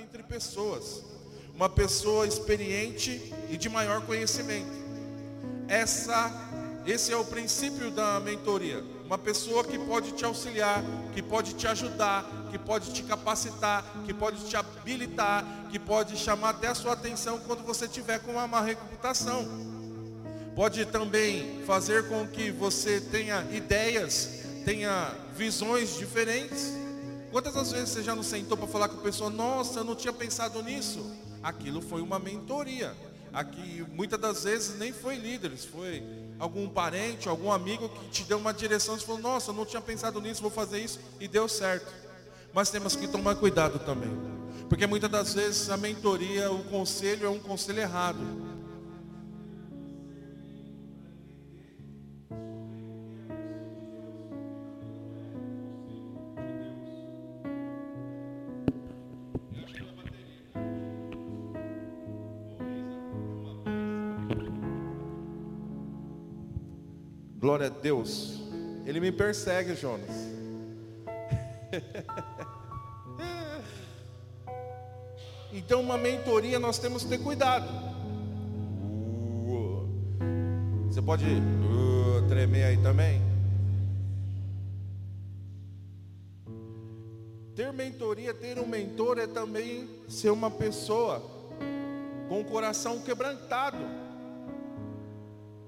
entre pessoas, uma pessoa experiente e de maior conhecimento. Essa, esse é o princípio da mentoria. Uma pessoa que pode te auxiliar, que pode te ajudar, que pode te capacitar, que pode te habilitar, que pode chamar até a sua atenção quando você tiver com uma má reputação. Pode também fazer com que você tenha ideias, tenha visões diferentes. Quantas vezes você já não sentou para falar com a pessoa, nossa, eu não tinha pensado nisso? Aquilo foi uma mentoria. Aqui muitas das vezes nem foi líderes, foi algum parente, algum amigo que te deu uma direção e falou, nossa, eu não tinha pensado nisso, vou fazer isso, e deu certo. Mas temos que tomar cuidado também. Porque muitas das vezes a mentoria, o conselho é um conselho errado. Glória a Deus. Ele me persegue, Jonas. então, uma mentoria nós temos que ter cuidado. Uh, você pode uh, tremer aí também? Ter mentoria, ter um mentor é também ser uma pessoa com o coração quebrantado.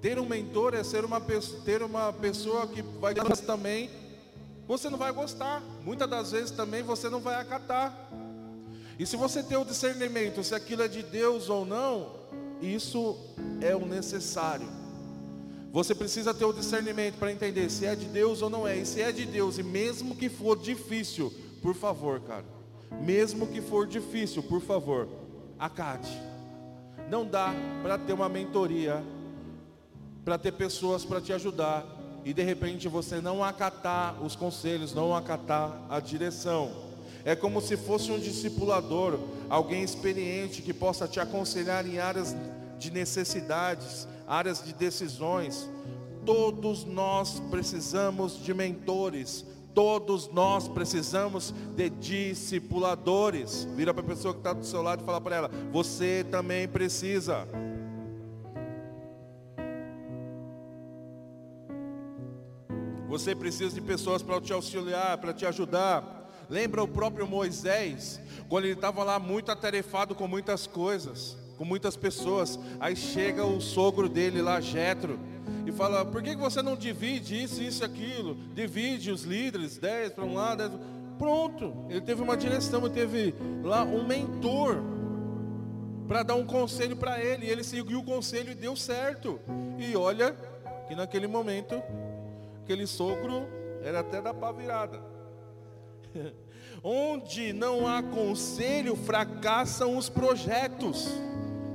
Ter um mentor é ser uma pessoa, ter uma pessoa que vai também. Você não vai gostar. Muitas das vezes também você não vai acatar. E se você tem o discernimento se aquilo é de Deus ou não, isso é o necessário. Você precisa ter o discernimento para entender se é de Deus ou não é. E se é de Deus, e mesmo que for difícil, por favor, cara. Mesmo que for difícil, por favor, acate. Não dá para ter uma mentoria para ter pessoas para te ajudar e de repente você não acatar os conselhos, não acatar a direção. É como se fosse um discipulador, alguém experiente que possa te aconselhar em áreas de necessidades, áreas de decisões. Todos nós precisamos de mentores, todos nós precisamos de discipuladores. Vira para a pessoa que está do seu lado e fala para ela: você também precisa. Você precisa de pessoas para te auxiliar, para te ajudar. Lembra o próprio Moisés, quando ele estava lá muito atarefado com muitas coisas, com muitas pessoas. Aí chega o sogro dele lá, Jetro, e fala: Por que você não divide isso, isso aquilo? Divide os líderes, dez para um lado. Dez... Pronto, ele teve uma direção, ele teve lá um mentor para dar um conselho para ele. E ele seguiu o conselho e deu certo. E olha que naquele momento aquele sogro era até da pá virada. Onde não há conselho, fracassam os projetos.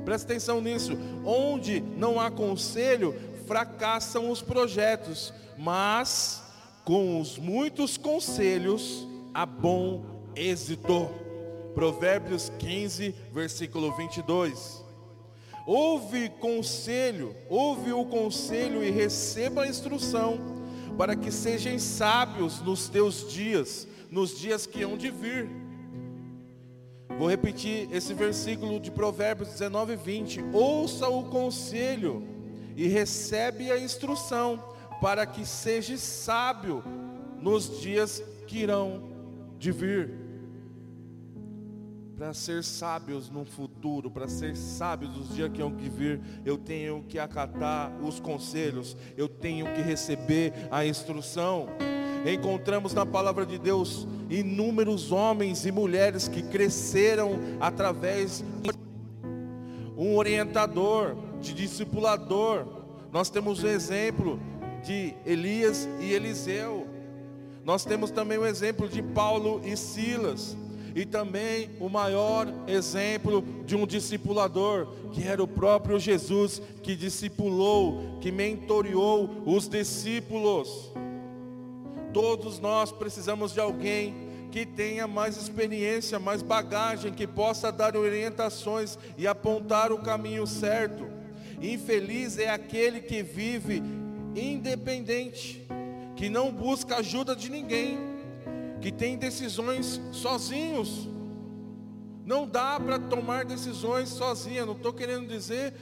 Presta atenção nisso. Onde não há conselho, fracassam os projetos. Mas com os muitos conselhos, há bom êxito. Provérbios 15, versículo 22. Ouve conselho, ouve o conselho e receba a instrução para que sejam sábios nos teus dias, nos dias que hão de vir. Vou repetir esse versículo de Provérbios 19, 20. Ouça o conselho e recebe a instrução, para que seja sábio nos dias que irão de vir para ser sábios no futuro, para ser sábios nos dias que hão que vir, eu tenho que acatar os conselhos, eu tenho que receber a instrução. Encontramos na palavra de Deus inúmeros homens e mulheres que cresceram através de um orientador, de discipulador. Nós temos o exemplo de Elias e Eliseu. Nós temos também o exemplo de Paulo e Silas e também o maior exemplo de um discipulador, que era o próprio Jesus, que discipulou, que mentoreou os discípulos. Todos nós precisamos de alguém que tenha mais experiência, mais bagagem, que possa dar orientações e apontar o caminho certo. Infeliz é aquele que vive independente, que não busca ajuda de ninguém que tem decisões sozinhos, Não dá para tomar decisões sozinha. Não estou querendo dizer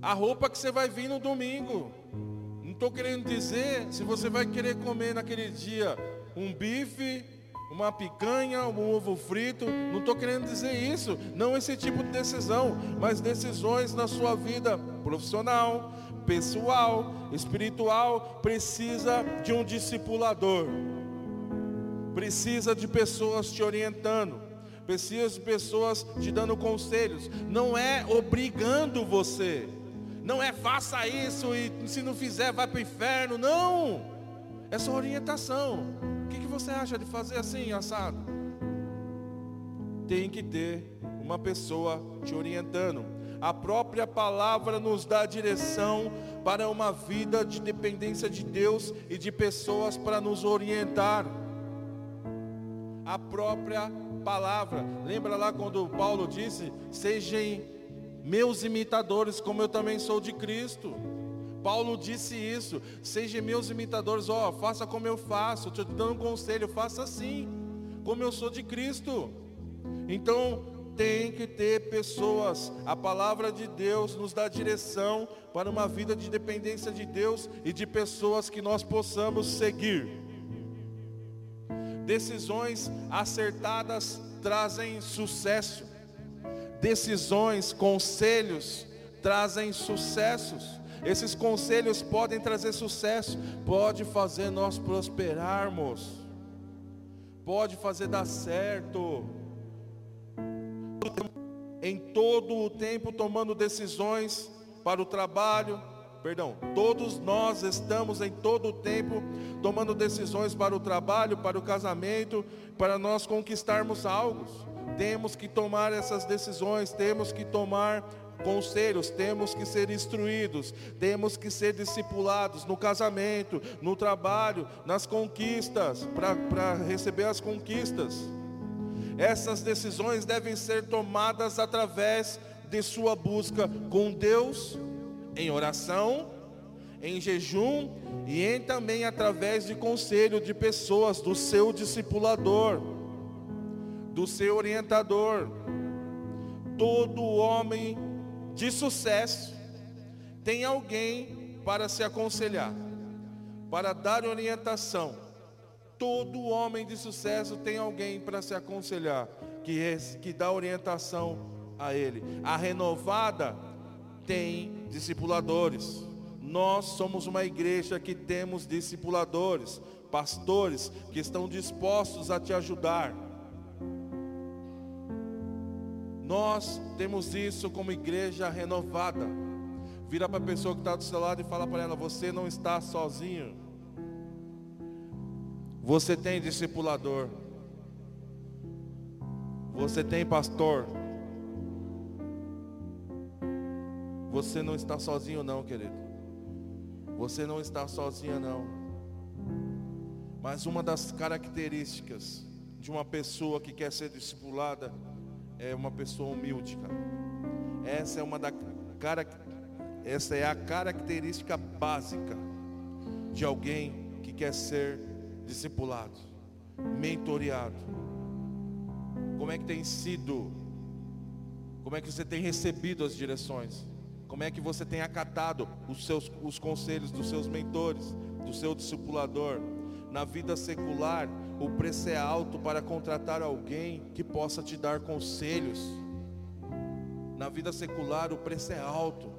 a roupa que você vai vir no domingo. Não estou querendo dizer se você vai querer comer naquele dia um bife, uma picanha, um ovo frito. Não estou querendo dizer isso. Não esse tipo de decisão, mas decisões na sua vida profissional, pessoal, espiritual. Precisa de um discipulador. Precisa de pessoas te orientando precisa de pessoas te dando conselhos, não é obrigando você, não é faça isso e se não fizer vai para o inferno, não, é só orientação. O que, que você acha de fazer assim, assado? Tem que ter uma pessoa te orientando. A própria palavra nos dá direção para uma vida de dependência de Deus e de pessoas para nos orientar. A própria palavra. Lembra lá quando Paulo disse: Sejam meus imitadores, como eu também sou de Cristo. Paulo disse isso: Sejam meus imitadores, ó, oh, faça como eu faço, te dando um conselho, faça assim, como eu sou de Cristo. Então, tem que ter pessoas, a palavra de Deus nos dá direção para uma vida de dependência de Deus e de pessoas que nós possamos seguir. Decisões acertadas trazem sucesso. Decisões, conselhos trazem sucessos. Esses conselhos podem trazer sucesso, pode fazer nós prosperarmos. Pode fazer dar certo. Em todo o tempo tomando decisões para o trabalho, perdão, todos nós estamos em todo o tempo tomando decisões para o trabalho, para o casamento, para nós conquistarmos algo. Temos que tomar essas decisões, temos que tomar conselhos, temos que ser instruídos, temos que ser discipulados no casamento, no trabalho, nas conquistas, para receber as conquistas. Essas decisões devem ser tomadas através de sua busca com Deus em oração, em jejum e em também através de conselho de pessoas, do seu discipulador, do seu orientador. Todo homem de sucesso tem alguém para se aconselhar, para dar orientação. Todo homem de sucesso tem alguém para se aconselhar, que, que dá orientação a ele. A renovada tem discipuladores. Nós somos uma igreja que temos discipuladores, pastores que estão dispostos a te ajudar. Nós temos isso como igreja renovada. Vira para a pessoa que está do seu lado e fala para ela: Você não está sozinho. Você tem discipulador. Você tem pastor. Você não está sozinho não, querido. Você não está sozinha não. Mas uma das características de uma pessoa que quer ser discipulada é uma pessoa humilde, cara. Essa é uma da cara, essa é a característica básica de alguém que quer ser discipulado, mentoreado. Como é que tem sido? Como é que você tem recebido as direções? Como é que você tem acatado os, seus, os conselhos dos seus mentores, do seu discipulador? Na vida secular, o preço é alto para contratar alguém que possa te dar conselhos. Na vida secular, o preço é alto.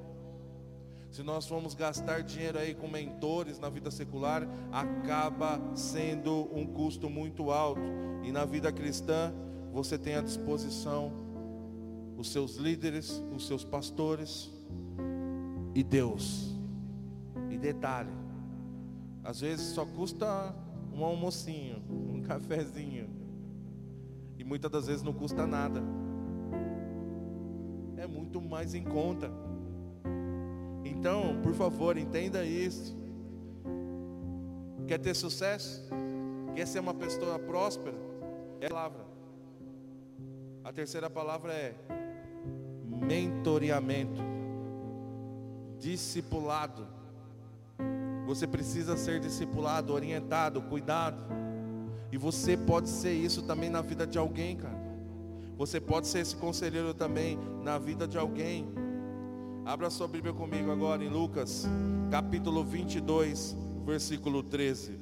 Se nós formos gastar dinheiro aí com mentores na vida secular, acaba sendo um custo muito alto. E na vida cristã, você tem à disposição os seus líderes, os seus pastores, e Deus. E detalhe, às vezes só custa um almocinho, um cafezinho. E muitas das vezes não custa nada. É muito mais em conta. Então, por favor, entenda isso. Quer ter sucesso? Quer ser uma pessoa próspera? É a palavra. A terceira palavra é mentoreamento discipulado. Você precisa ser discipulado, orientado, cuidado. E você pode ser isso também na vida de alguém, cara. Você pode ser esse conselheiro também na vida de alguém. Abra sua Bíblia comigo agora em Lucas, capítulo 22, versículo 13.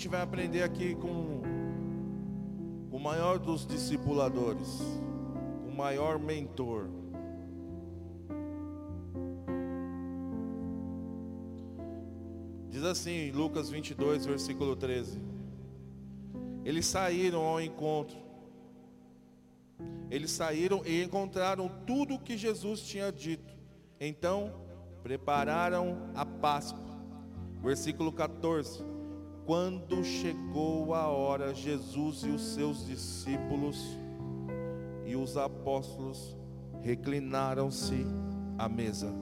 Gente vai aprender aqui com o maior dos discipuladores, o maior mentor. Diz assim, Lucas 22, versículo 13: Eles saíram ao encontro, eles saíram e encontraram tudo o que Jesus tinha dito, então prepararam a Páscoa. Versículo 14: quando chegou a hora, Jesus e os seus discípulos e os apóstolos reclinaram-se à mesa.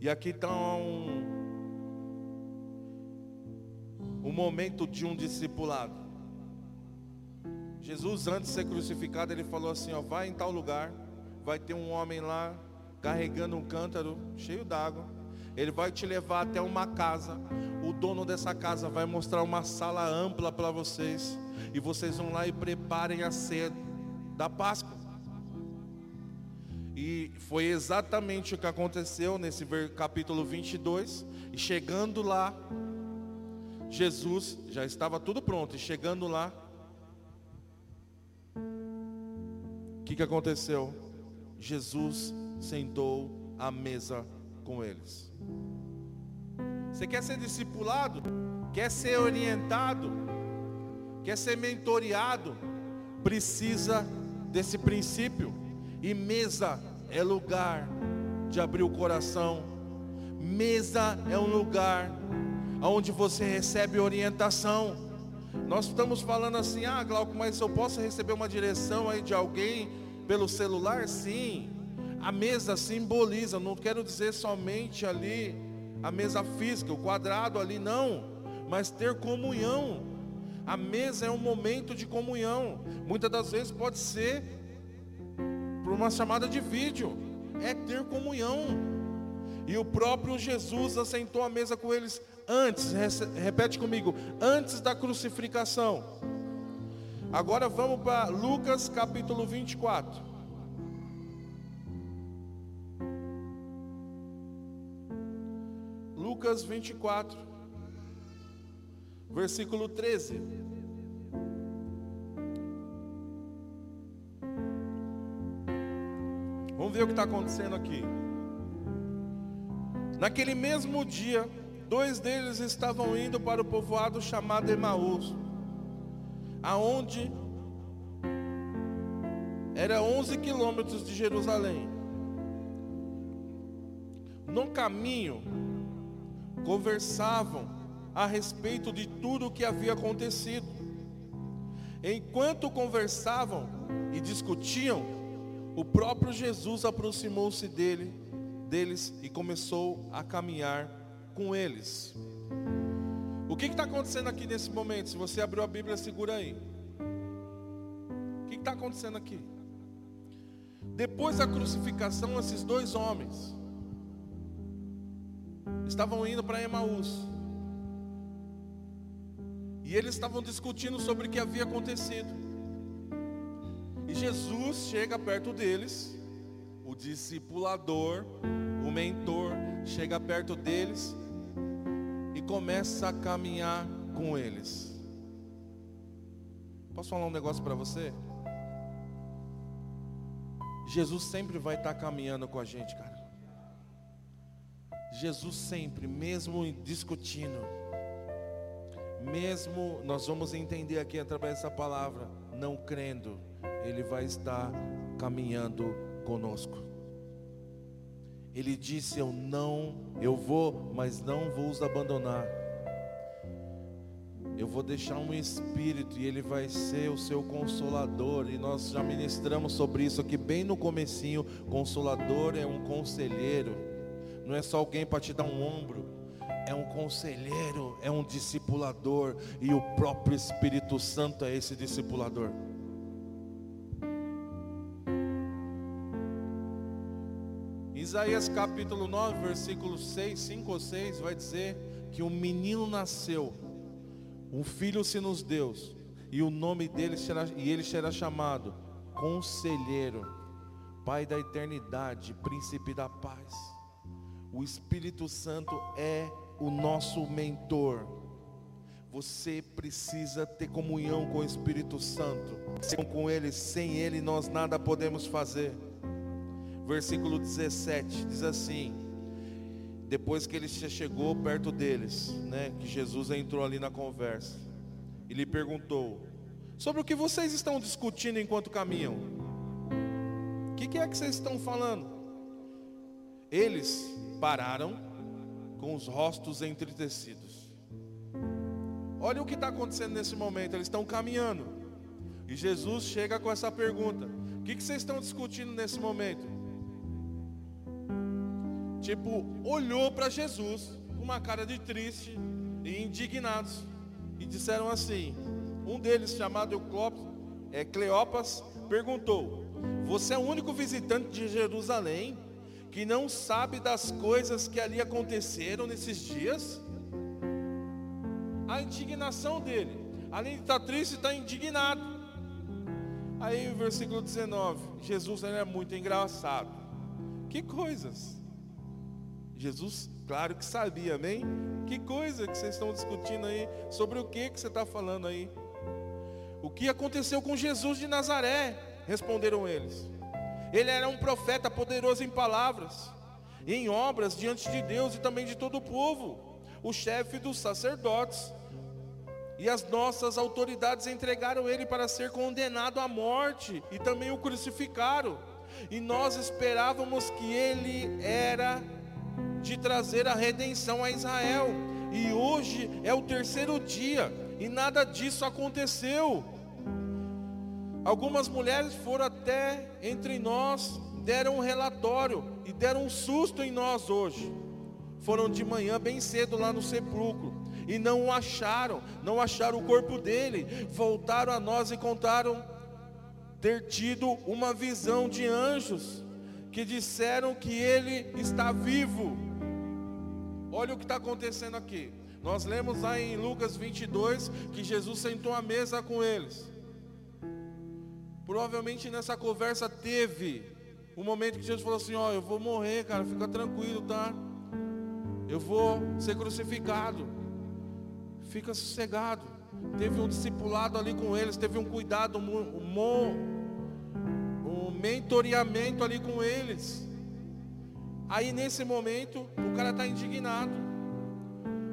E aqui está um, um momento de um discipulado. Jesus, antes de ser crucificado, ele falou assim: ó, vai em tal lugar, vai ter um homem lá carregando um cântaro cheio d'água ele vai te levar até uma casa. O dono dessa casa vai mostrar uma sala ampla para vocês. E vocês vão lá e preparem a ceia da Páscoa. E foi exatamente o que aconteceu nesse capítulo 22. E chegando lá, Jesus já estava tudo pronto. E chegando lá, o que, que aconteceu? Jesus sentou à mesa com eles. Você quer ser discipulado? Quer ser orientado? Quer ser mentoreado? Precisa desse princípio. E mesa é lugar de abrir o coração. Mesa é um lugar onde você recebe orientação. Nós estamos falando assim, ah, Glauco, mas eu posso receber uma direção aí de alguém pelo celular? Sim. A mesa simboliza, não quero dizer somente ali a mesa física, o quadrado ali, não, mas ter comunhão. A mesa é um momento de comunhão. Muitas das vezes pode ser por uma chamada de vídeo, é ter comunhão. E o próprio Jesus assentou à mesa com eles antes, repete comigo, antes da crucificação. Agora vamos para Lucas capítulo 24. Lucas 24, versículo 13. Vamos ver o que está acontecendo aqui. Naquele mesmo dia, dois deles estavam indo para o povoado chamado Emaús, aonde era 11 quilômetros de Jerusalém. No caminho, conversavam a respeito de tudo o que havia acontecido. Enquanto conversavam e discutiam, o próprio Jesus aproximou-se dele, deles e começou a caminhar com eles. O que está acontecendo aqui nesse momento? Se você abriu a Bíblia, segura aí. O que está acontecendo aqui? Depois da crucificação, esses dois homens, estavam indo para Emaús. E eles estavam discutindo sobre o que havia acontecido. E Jesus chega perto deles, o discipulador, o mentor, chega perto deles e começa a caminhar com eles. Posso falar um negócio para você? Jesus sempre vai estar caminhando com a gente, cara. Jesus sempre, mesmo discutindo, mesmo nós vamos entender aqui através dessa palavra, não crendo, Ele vai estar caminhando conosco. Ele disse: Eu não, eu vou, mas não vou os abandonar. eu vou deixar um espírito e ele vai ser o seu consolador. E nós já ministramos sobre isso aqui bem no comecinho. Consolador é um conselheiro. Não é só alguém para te dar um ombro. É um conselheiro, é um discipulador e o próprio Espírito Santo é esse discipulador. Isaías capítulo 9, versículo 6, 5 ou 6 vai dizer que um menino nasceu um filho se nos deu, e o nome dele será, e ele será chamado Conselheiro, Pai da eternidade, Príncipe da paz. O Espírito Santo é o nosso mentor. Você precisa ter comunhão com o Espírito Santo. Com ele, sem ele nós nada podemos fazer. Versículo 17 diz assim: depois que ele chegou perto deles, né, que Jesus entrou ali na conversa, e lhe perguntou: sobre o que vocês estão discutindo enquanto caminham? O que, que é que vocês estão falando? Eles pararam com os rostos entristecidos. Olha o que está acontecendo nesse momento. Eles estão caminhando. E Jesus chega com essa pergunta: O que, que vocês estão discutindo nesse momento? tipo, olhou para Jesus com uma cara de triste e indignados. E disseram assim: um deles, chamado Euclopes, é, Cleopas, perguntou: Você é o único visitante de Jerusalém que não sabe das coisas que ali aconteceram nesses dias? A indignação dele, além de estar triste, está indignado. Aí o versículo 19, Jesus é muito engraçado. Que coisas? Jesus, claro que sabia, amém? Que coisa que vocês estão discutindo aí? Sobre o que que você está falando aí? O que aconteceu com Jesus de Nazaré? Responderam eles. Ele era um profeta poderoso em palavras, em obras diante de Deus e também de todo o povo, o chefe dos sacerdotes. E as nossas autoridades entregaram ele para ser condenado à morte e também o crucificaram. E nós esperávamos que ele era de trazer a redenção a Israel. E hoje é o terceiro dia e nada disso aconteceu. Algumas mulheres foram até entre nós, deram um relatório e deram um susto em nós hoje. Foram de manhã bem cedo lá no sepulcro e não o acharam, não acharam o corpo dele. Voltaram a nós e contaram ter tido uma visão de anjos que disseram que ele está vivo. Olha o que está acontecendo aqui. Nós lemos lá em Lucas 22 que Jesus sentou à mesa com eles. Provavelmente nessa conversa teve um momento que Jesus falou assim: Ó, eu vou morrer, cara, fica tranquilo, tá? Eu vou ser crucificado. Fica sossegado. Teve um discipulado ali com eles, teve um cuidado, um, um mentoreamento ali com eles. Aí nesse momento, o cara está indignado.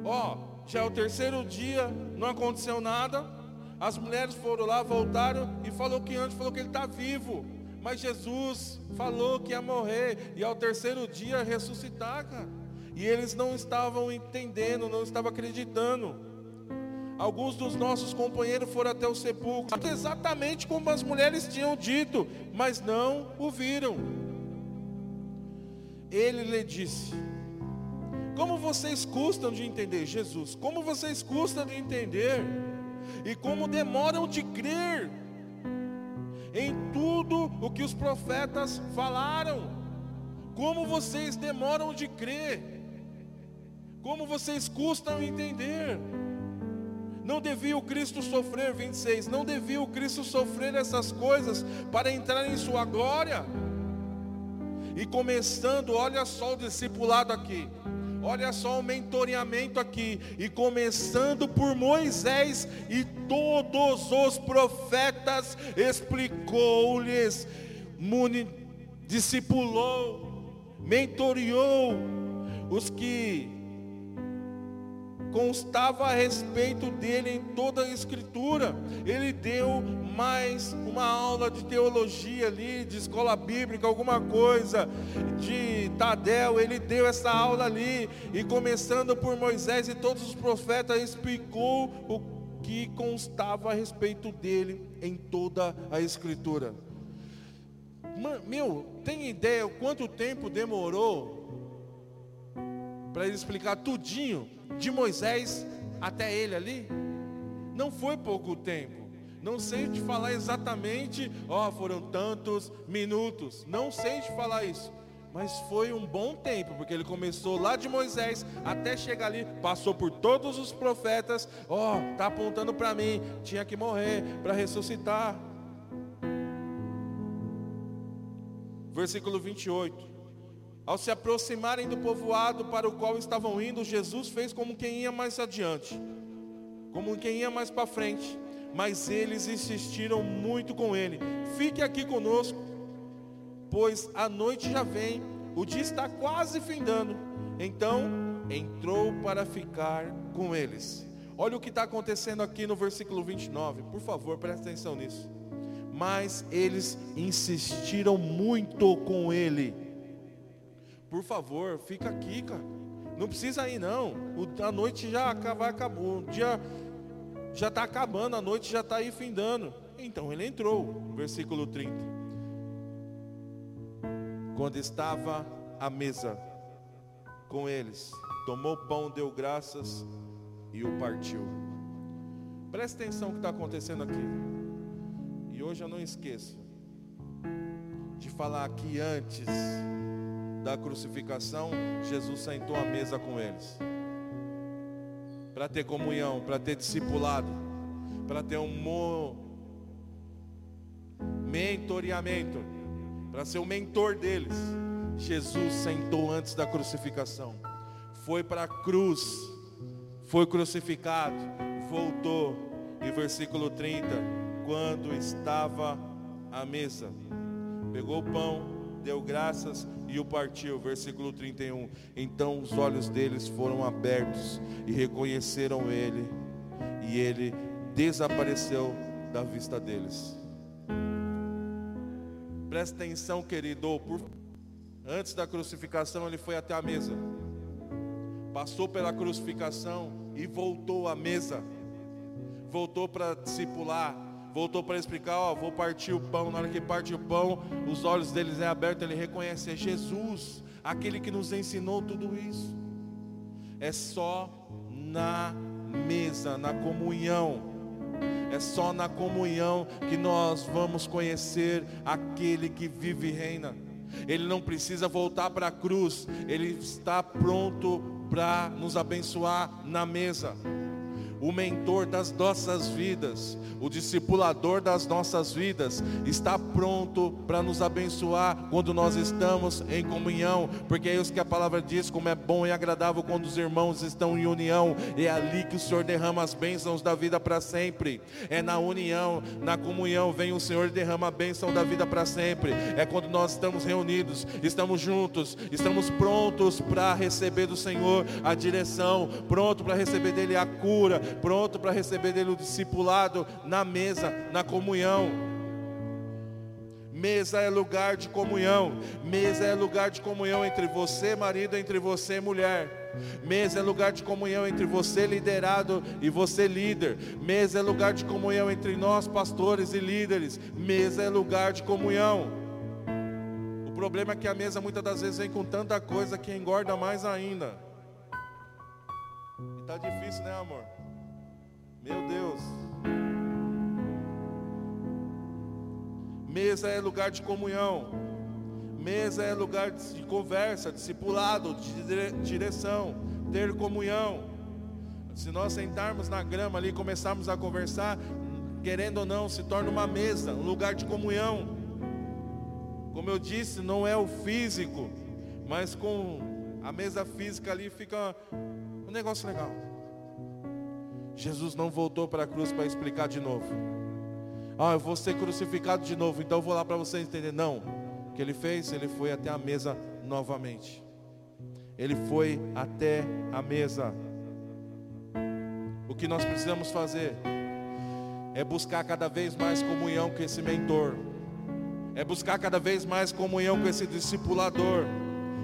Ó, já é o terceiro dia, não aconteceu nada. As mulheres foram lá, voltaram e falou que antes falou que ele está vivo. Mas Jesus falou que ia morrer e ao terceiro dia ressuscitar, cara. E eles não estavam entendendo, não estavam acreditando. Alguns dos nossos companheiros foram até o sepulcro, exatamente como as mulheres tinham dito, mas não o viram ele lhe disse: Como vocês custam de entender, Jesus, como vocês custam de entender, e como demoram de crer em tudo o que os profetas falaram, como vocês demoram de crer, como vocês custam entender. Não devia o Cristo sofrer, 26, não devia o Cristo sofrer essas coisas para entrar em sua glória. E começando, olha só o discipulado aqui. Olha só o mentoreamento aqui. E começando por Moisés e todos os profetas, explicou-lhes, discipulou, mentoreou os que constava a respeito dele em toda a escritura. Ele deu mais uma aula de teologia ali, de escola bíblica, alguma coisa, de Tadel, ele deu essa aula ali, e começando por Moisés e todos os profetas, explicou o que constava a respeito dele em toda a Escritura. Meu, tem ideia quanto tempo demorou para ele explicar tudinho de Moisés até ele ali? Não foi pouco tempo. Não sei te falar exatamente, ó, oh, foram tantos minutos. Não sei te falar isso. Mas foi um bom tempo, porque ele começou lá de Moisés até chegar ali, passou por todos os profetas. Ó, oh, tá apontando para mim, tinha que morrer para ressuscitar. Versículo 28. Ao se aproximarem do povoado para o qual estavam indo, Jesus fez como quem ia mais adiante, como quem ia mais para frente. Mas eles insistiram muito com ele: Fique aqui conosco pois a noite já vem, o dia está quase findando. Então entrou para ficar com eles. Olha o que está acontecendo aqui no versículo 29, por favor, preste atenção nisso. Mas eles insistiram muito com ele. Por favor, fica aqui, cara. Não precisa ir não. O, a noite já vai acabar. O dia já está acabando, a noite já está aí findando. Então ele entrou, versículo 30 quando estava à mesa com eles, tomou pão, deu graças e o partiu. Preste atenção no que está acontecendo aqui. E hoje eu não esqueço de falar que antes da crucificação, Jesus sentou à mesa com eles. Para ter comunhão, para ter discipulado, para ter um mentoreamento para ser o mentor deles. Jesus sentou antes da crucificação, foi para a cruz, foi crucificado, voltou. E versículo 30, quando estava à mesa, pegou o pão, deu graças e o partiu. Versículo 31. Então os olhos deles foram abertos e reconheceram ele, e ele desapareceu da vista deles. Presta atenção, querido. Por... Antes da crucificação, ele foi até a mesa. Passou pela crucificação e voltou à mesa. Voltou para discipular. Voltou para explicar: Ó, vou partir o pão. Na hora que parte o pão, os olhos deles é aberto. Ele reconhece: é Jesus, aquele que nos ensinou tudo isso. É só na mesa, na comunhão é só na comunhão que nós vamos conhecer aquele que vive e reina. Ele não precisa voltar para a cruz, ele está pronto para nos abençoar na mesa o mentor das nossas vidas, o discipulador das nossas vidas, está pronto para nos abençoar quando nós estamos em comunhão, porque é isso que a palavra diz, como é bom e agradável quando os irmãos estão em união, é ali que o Senhor derrama as bênçãos da vida para sempre, é na união, na comunhão, vem o Senhor e derrama a bênção da vida para sempre, é quando nós estamos reunidos, estamos juntos, estamos prontos para receber do Senhor a direção, pronto para receber dele a cura, pronto para receber dele o discipulado na mesa, na comunhão. Mesa é lugar de comunhão. Mesa é lugar de comunhão entre você, marido, entre você, mulher. Mesa é lugar de comunhão entre você, liderado, e você, líder. Mesa é lugar de comunhão entre nós, pastores e líderes. Mesa é lugar de comunhão. O problema é que a mesa muitas das vezes vem com tanta coisa que engorda mais ainda. E tá difícil, né, amor? Meu Deus. Mesa é lugar de comunhão. Mesa é lugar de conversa, discipulado, de direção, ter comunhão. Se nós sentarmos na grama ali e começarmos a conversar, querendo ou não, se torna uma mesa, um lugar de comunhão. Como eu disse, não é o físico, mas com a mesa física ali fica um negócio legal. Jesus não voltou para a cruz para explicar de novo. Ah, eu vou ser crucificado de novo, então eu vou lá para você entender. Não. O que ele fez? Ele foi até a mesa novamente. Ele foi até a mesa. O que nós precisamos fazer é buscar cada vez mais comunhão com esse mentor. É buscar cada vez mais comunhão com esse discipulador.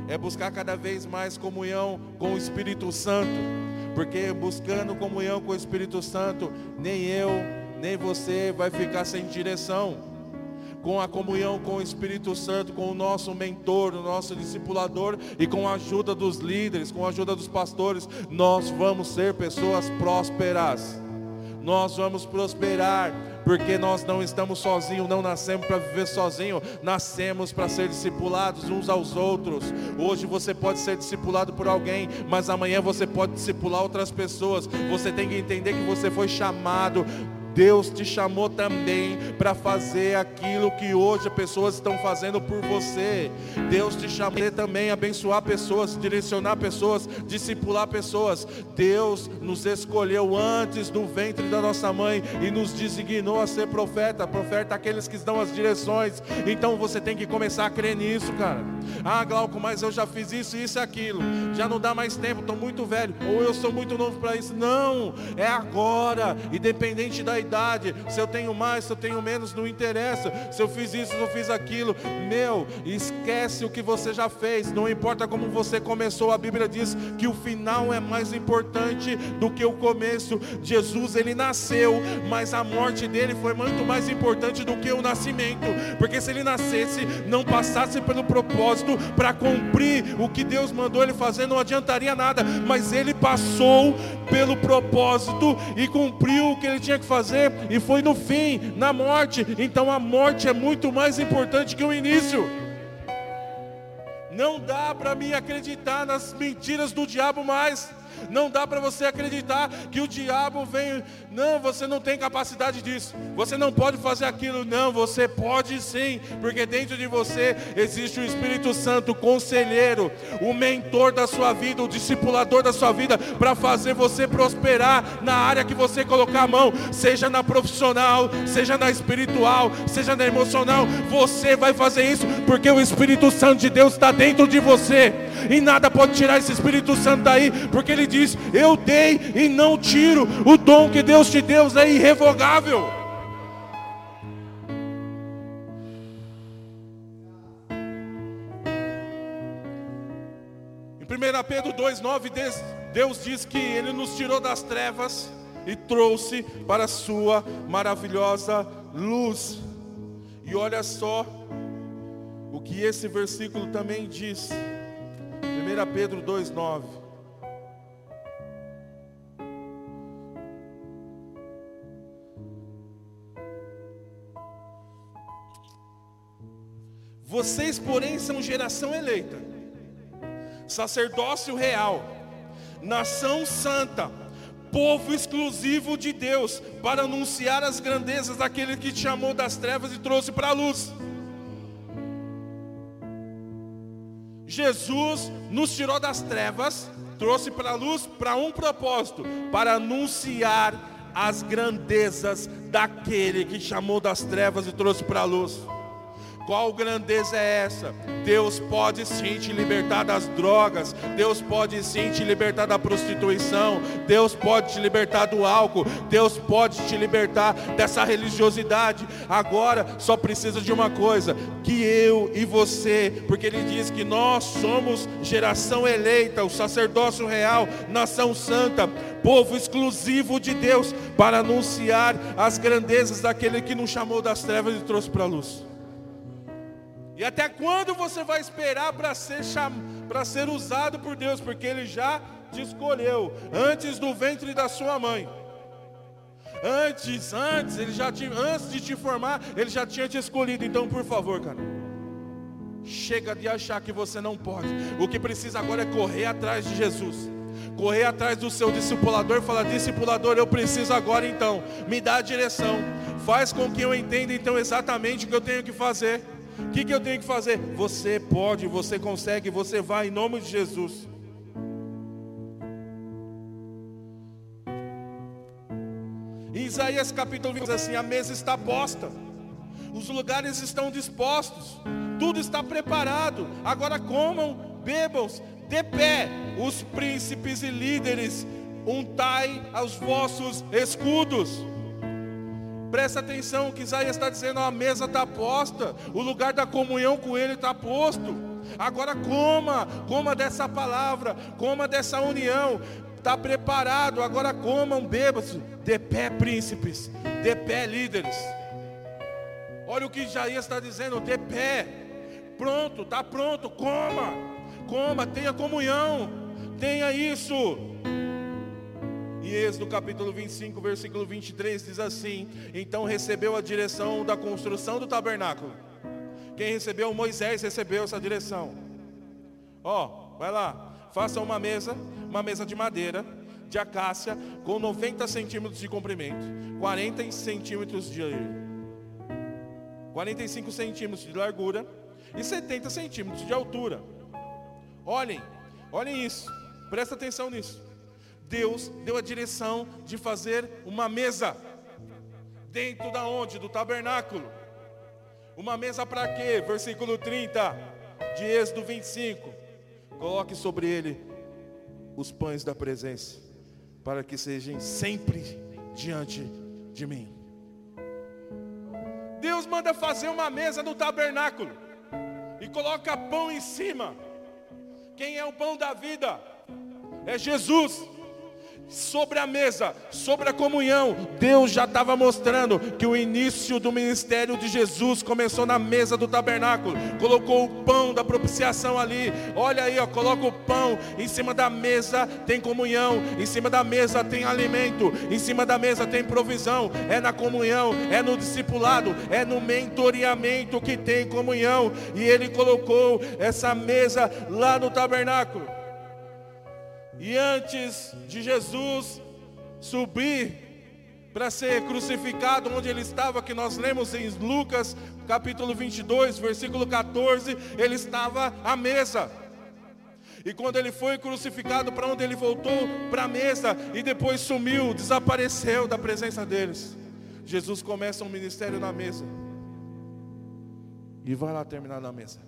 É buscar cada vez mais comunhão com o Espírito Santo Porque buscando comunhão com o Espírito Santo, nem eu, nem você vai ficar sem direção com a comunhão com o Espírito Santo, com o nosso mentor, o nosso discipulador e com a ajuda dos líderes, com a ajuda dos pastores, nós vamos ser pessoas prósperas. Nós vamos prosperar, porque nós não estamos sozinhos, não nascemos para viver sozinho, nascemos para ser discipulados uns aos outros. Hoje você pode ser discipulado por alguém, mas amanhã você pode discipular outras pessoas. Você tem que entender que você foi chamado Deus te chamou também para fazer aquilo que hoje pessoas estão fazendo por você. Deus te chamou também a abençoar pessoas, direcionar pessoas, discipular pessoas. Deus nos escolheu antes do ventre da nossa mãe e nos designou a ser profeta. Profeta aqueles que dão as direções. Então você tem que começar a crer nisso, cara. Ah, Glauco, mas eu já fiz isso, isso e aquilo. Já não dá mais tempo, estou muito velho. Ou eu sou muito novo para isso. Não, é agora. Independente da idade. Se eu tenho mais, se eu tenho menos, não interessa. Se eu fiz isso, se eu fiz aquilo. Meu, esquece o que você já fez. Não importa como você começou. A Bíblia diz que o final é mais importante do que o começo. Jesus, ele nasceu, mas a morte dele foi muito mais importante do que o nascimento. Porque se ele nascesse, não passasse pelo propósito para cumprir o que Deus mandou ele fazer, não adiantaria nada. Mas ele passou pelo propósito e cumpriu o que ele tinha que fazer e foi no fim, na morte. Então a morte é muito mais importante que o início. Não dá para mim acreditar nas mentiras do diabo mais. Não dá para você acreditar que o diabo vem. Não, você não tem capacidade disso. Você não pode fazer aquilo. Não, você pode sim, porque dentro de você existe o Espírito Santo, o conselheiro, o mentor da sua vida, o discipulador da sua vida, para fazer você prosperar na área que você colocar a mão, seja na profissional, seja na espiritual, seja na emocional. Você vai fazer isso porque o Espírito Santo de Deus está dentro de você e nada pode tirar esse Espírito Santo daí, porque ele diz: Eu dei e não tiro. O dom que Deus te deu é irrevogável. Em 1 Pedro 2,9, Deus diz que Ele nos tirou das trevas e trouxe para a Sua maravilhosa luz. E olha só o que esse versículo também diz. 1 Pedro 2,9. Vocês, porém, são geração eleita, sacerdócio real, nação santa, povo exclusivo de Deus, para anunciar as grandezas daquele que te chamou das trevas e trouxe para a luz. Jesus nos tirou das trevas, trouxe para a luz para um propósito, para anunciar as grandezas daquele que chamou das trevas e trouxe para a luz. Qual grandeza é essa? Deus pode sim te libertar das drogas, Deus pode sim te libertar da prostituição, Deus pode te libertar do álcool, Deus pode te libertar dessa religiosidade. Agora só precisa de uma coisa: que eu e você, porque Ele diz que nós somos geração eleita, o sacerdócio real, nação santa, povo exclusivo de Deus, para anunciar as grandezas daquele que nos chamou das trevas e trouxe para a luz. E até quando você vai esperar para ser, cham... ser usado por Deus? Porque Ele já te escolheu antes do ventre da sua mãe. Antes, antes, ele já te, antes de te formar, ele já tinha te escolhido. Então, por favor, cara, chega de achar que você não pode. O que precisa agora é correr atrás de Jesus. Correr atrás do seu discipulador falar: discipulador, eu preciso agora então. Me dá a direção. Faz com que eu entenda então exatamente o que eu tenho que fazer. O que, que eu tenho que fazer? Você pode, você consegue, você vai em nome de Jesus. Em Isaías capítulo 20 diz assim: a mesa está posta, os lugares estão dispostos, tudo está preparado. Agora comam, bebam, de pé, os príncipes e líderes, untai aos vossos escudos. Presta atenção que Isaías está dizendo: a mesa está posta, o lugar da comunhão com Ele está posto. Agora coma, coma dessa palavra, coma dessa união. está preparado, agora comam, bebam, de pé príncipes, de pé líderes. Olha o que Isaías está dizendo, de pé, pronto, está pronto, coma, coma, tenha comunhão, tenha isso. Êxodo capítulo 25, versículo 23 diz assim: Então recebeu a direção da construção do tabernáculo. Quem recebeu? Moisés recebeu essa direção. Ó, vai lá, faça uma mesa, uma mesa de madeira, de acácia, com 90 centímetros de comprimento, 40 centímetros de 45 centímetros de largura e 70 centímetros de altura. Olhem, olhem isso, presta atenção nisso. Deus deu a direção de fazer uma mesa dentro da onde? Do tabernáculo. Uma mesa para quê? Versículo 30 de Êxodo 25. Coloque sobre ele os pães da presença, para que sejam sempre diante de mim. Deus manda fazer uma mesa no tabernáculo e coloca pão em cima. Quem é o pão da vida? É Jesus sobre a mesa, sobre a comunhão, Deus já estava mostrando que o início do ministério de Jesus começou na mesa do tabernáculo. Colocou o pão da propiciação ali. Olha aí, ó, coloca o pão em cima da mesa, tem comunhão, em cima da mesa tem alimento, em cima da mesa tem provisão. É na comunhão, é no discipulado, é no mentoreamento que tem comunhão. E ele colocou essa mesa lá no tabernáculo. E antes de Jesus subir para ser crucificado onde ele estava, que nós lemos em Lucas capítulo 22, versículo 14, ele estava à mesa. E quando ele foi crucificado, para onde ele voltou? Para a mesa e depois sumiu, desapareceu da presença deles. Jesus começa um ministério na mesa. E vai lá terminar na mesa.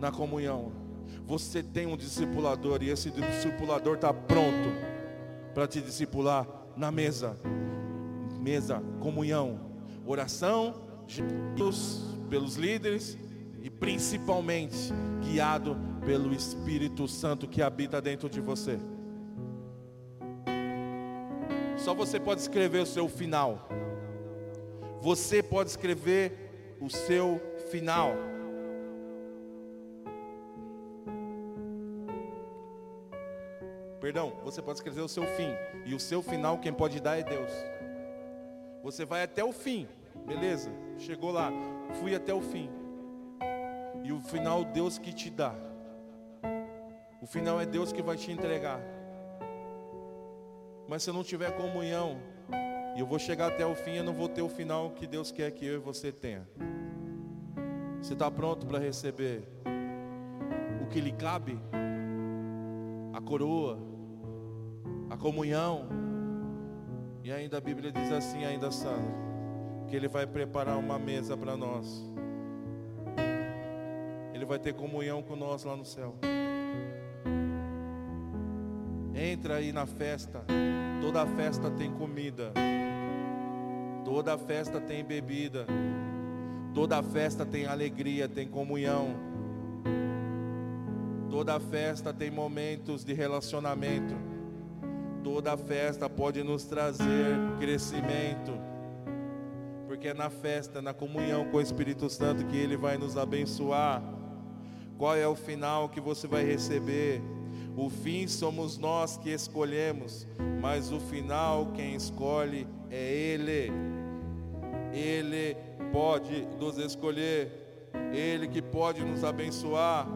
Na comunhão você tem um discipulador e esse discipulador está pronto para te discipular na mesa. Mesa, comunhão, oração, Jesus pelos líderes e principalmente guiado pelo Espírito Santo que habita dentro de você. Só você pode escrever o seu final. Você pode escrever o seu final. Perdão, você pode escrever o seu fim. E o seu final, quem pode dar é Deus. Você vai até o fim, beleza? Chegou lá, fui até o fim. E o final, Deus que te dá. O final é Deus que vai te entregar. Mas se eu não tiver comunhão, e eu vou chegar até o fim, eu não vou ter o final que Deus quer que eu e você tenha. Você está pronto para receber o que lhe cabe? A coroa, a comunhão. E ainda a Bíblia diz assim, ainda Sandra, que Ele vai preparar uma mesa para nós. Ele vai ter comunhão com nós lá no céu. Entra aí na festa. Toda festa tem comida. Toda festa tem bebida. Toda festa tem alegria, tem comunhão. Toda festa tem momentos de relacionamento. Toda festa pode nos trazer crescimento, porque é na festa, na comunhão com o Espírito Santo que Ele vai nos abençoar. Qual é o final que você vai receber? O fim somos nós que escolhemos, mas o final quem escolhe é Ele. Ele pode nos escolher, Ele que pode nos abençoar.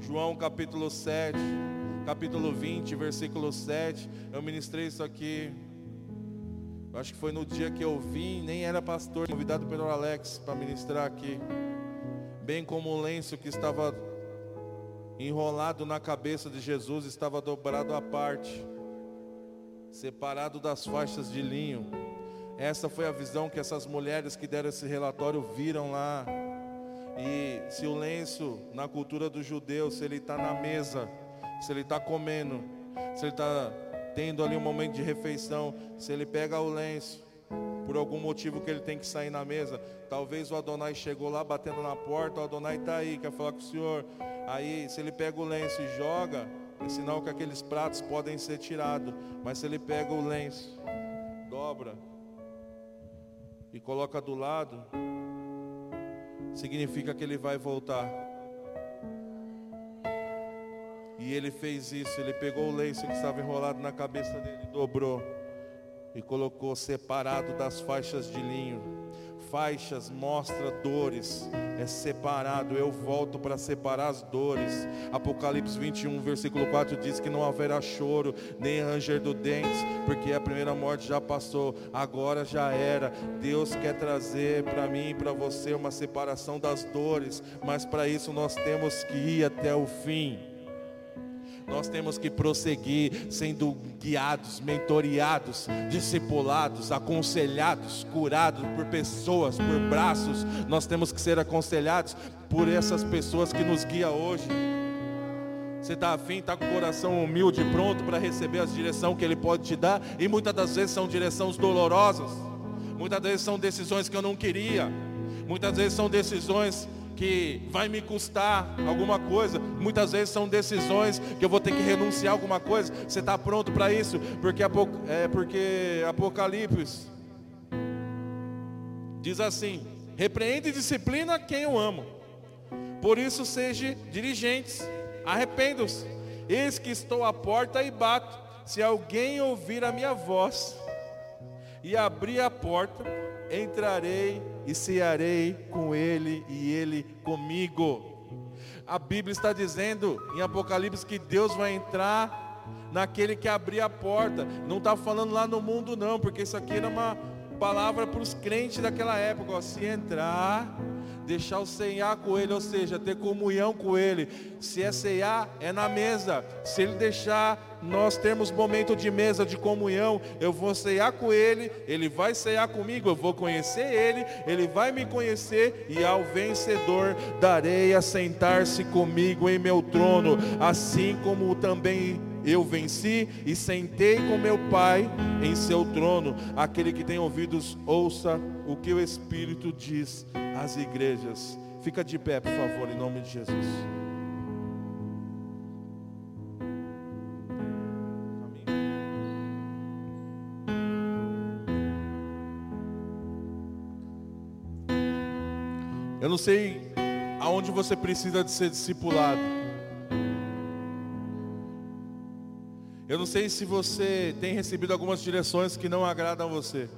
João capítulo 7 capítulo 20, versículo 7. Eu ministrei isso aqui. Eu acho que foi no dia que eu vim, nem era pastor, convidado pelo Alex para ministrar aqui. Bem como o lenço que estava enrolado na cabeça de Jesus estava dobrado à parte, separado das faixas de linho. Essa foi a visão que essas mulheres que deram esse relatório viram lá. E se o lenço, na cultura do judeu, se ele está na mesa, se ele está comendo, se ele está tendo ali um momento de refeição, se ele pega o lenço, por algum motivo que ele tem que sair na mesa, talvez o Adonai chegou lá batendo na porta, o Adonai está aí, quer falar com o senhor. Aí, se ele pega o lenço e joga, é sinal que aqueles pratos podem ser tirados. Mas se ele pega o lenço, dobra e coloca do lado, significa que ele vai voltar. E ele fez isso, ele pegou o lenço que estava enrolado na cabeça dele, dobrou e colocou separado das faixas de linho faixas mostra dores, é separado. Eu volto para separar as dores. Apocalipse 21, versículo 4 diz que não haverá choro, nem ranger do dentes, porque a primeira morte já passou, agora já era. Deus quer trazer para mim e para você uma separação das dores, mas para isso nós temos que ir até o fim. Nós temos que prosseguir sendo guiados, mentoreados, discipulados, aconselhados, curados por pessoas, por braços. Nós temos que ser aconselhados por essas pessoas que nos guiam hoje. Você está afim, está com o coração humilde, pronto para receber as direções que Ele pode te dar, e muitas das vezes são direções dolorosas, muitas vezes são decisões que eu não queria, muitas vezes são decisões que vai me custar alguma coisa. Muitas vezes são decisões que eu vou ter que renunciar a alguma coisa. Você está pronto para isso? Porque, é, porque Apocalipse diz assim: repreende e disciplina quem eu amo. Por isso seja dirigentes, arrependam-se. Eis que estou à porta e bato. Se alguém ouvir a minha voz e abrir a porta, entrarei e cearei com ele e ele comigo. A Bíblia está dizendo em Apocalipse que Deus vai entrar naquele que abrir a porta. Não está falando lá no mundo não, porque isso aqui era uma palavra para os crentes daquela época. Ó, se entrar, deixar o ceiar com ele, ou seja, ter comunhão com ele. Se é ceiar, é na mesa. Se ele deixar nós termos momento de mesa de comunhão, eu vou ceiar com ele, ele vai ceiar comigo, eu vou conhecer ele, ele vai me conhecer e ao vencedor darei a sentar-se comigo em meu trono, assim como também eu venci e sentei com meu Pai em seu trono. Aquele que tem ouvidos, ouça o que o Espírito diz às igrejas. Fica de pé, por favor, em nome de Jesus. Eu não sei aonde você precisa de ser discipulado. Eu não sei se você tem recebido algumas direções que não agradam a você.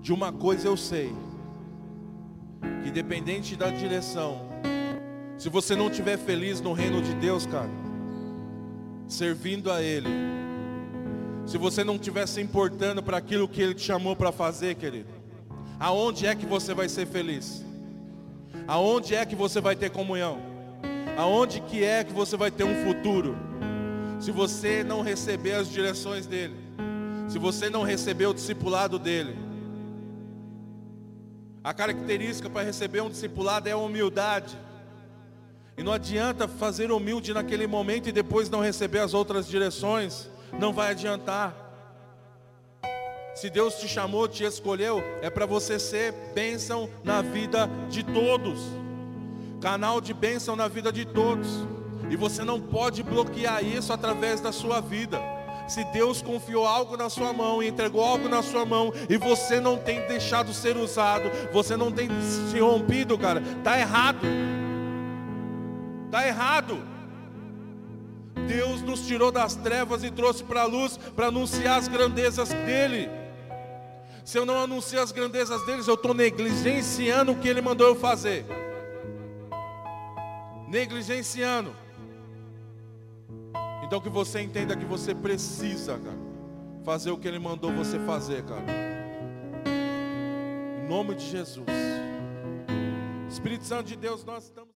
De uma coisa eu sei, que dependente da direção, se você não estiver feliz no reino de Deus, cara, servindo a Ele, se você não estiver se importando para aquilo que Ele te chamou para fazer, querido, aonde é que você vai ser feliz? Aonde é que você vai ter comunhão? Aonde que é que você vai ter um futuro? Se você não receber as direções dele, se você não receber o discipulado dele. A característica para receber um discipulado é a humildade. E não adianta fazer humilde naquele momento e depois não receber as outras direções, não vai adiantar. Se Deus te chamou, te escolheu, é para você ser bênção na vida de todos, canal de bênção na vida de todos. E você não pode bloquear isso através da sua vida. Se Deus confiou algo na sua mão e entregou algo na sua mão e você não tem deixado ser usado, você não tem se rompido, cara, tá errado. Tá errado. Deus nos tirou das trevas e trouxe para a luz para anunciar as grandezas dele. Se eu não anuncio as grandezas deles, eu estou negligenciando o que ele mandou eu fazer. Negligenciando. Então que você entenda que você precisa, cara, fazer o que Ele mandou você fazer, cara. Em nome de Jesus. Espírito Santo de Deus, nós estamos.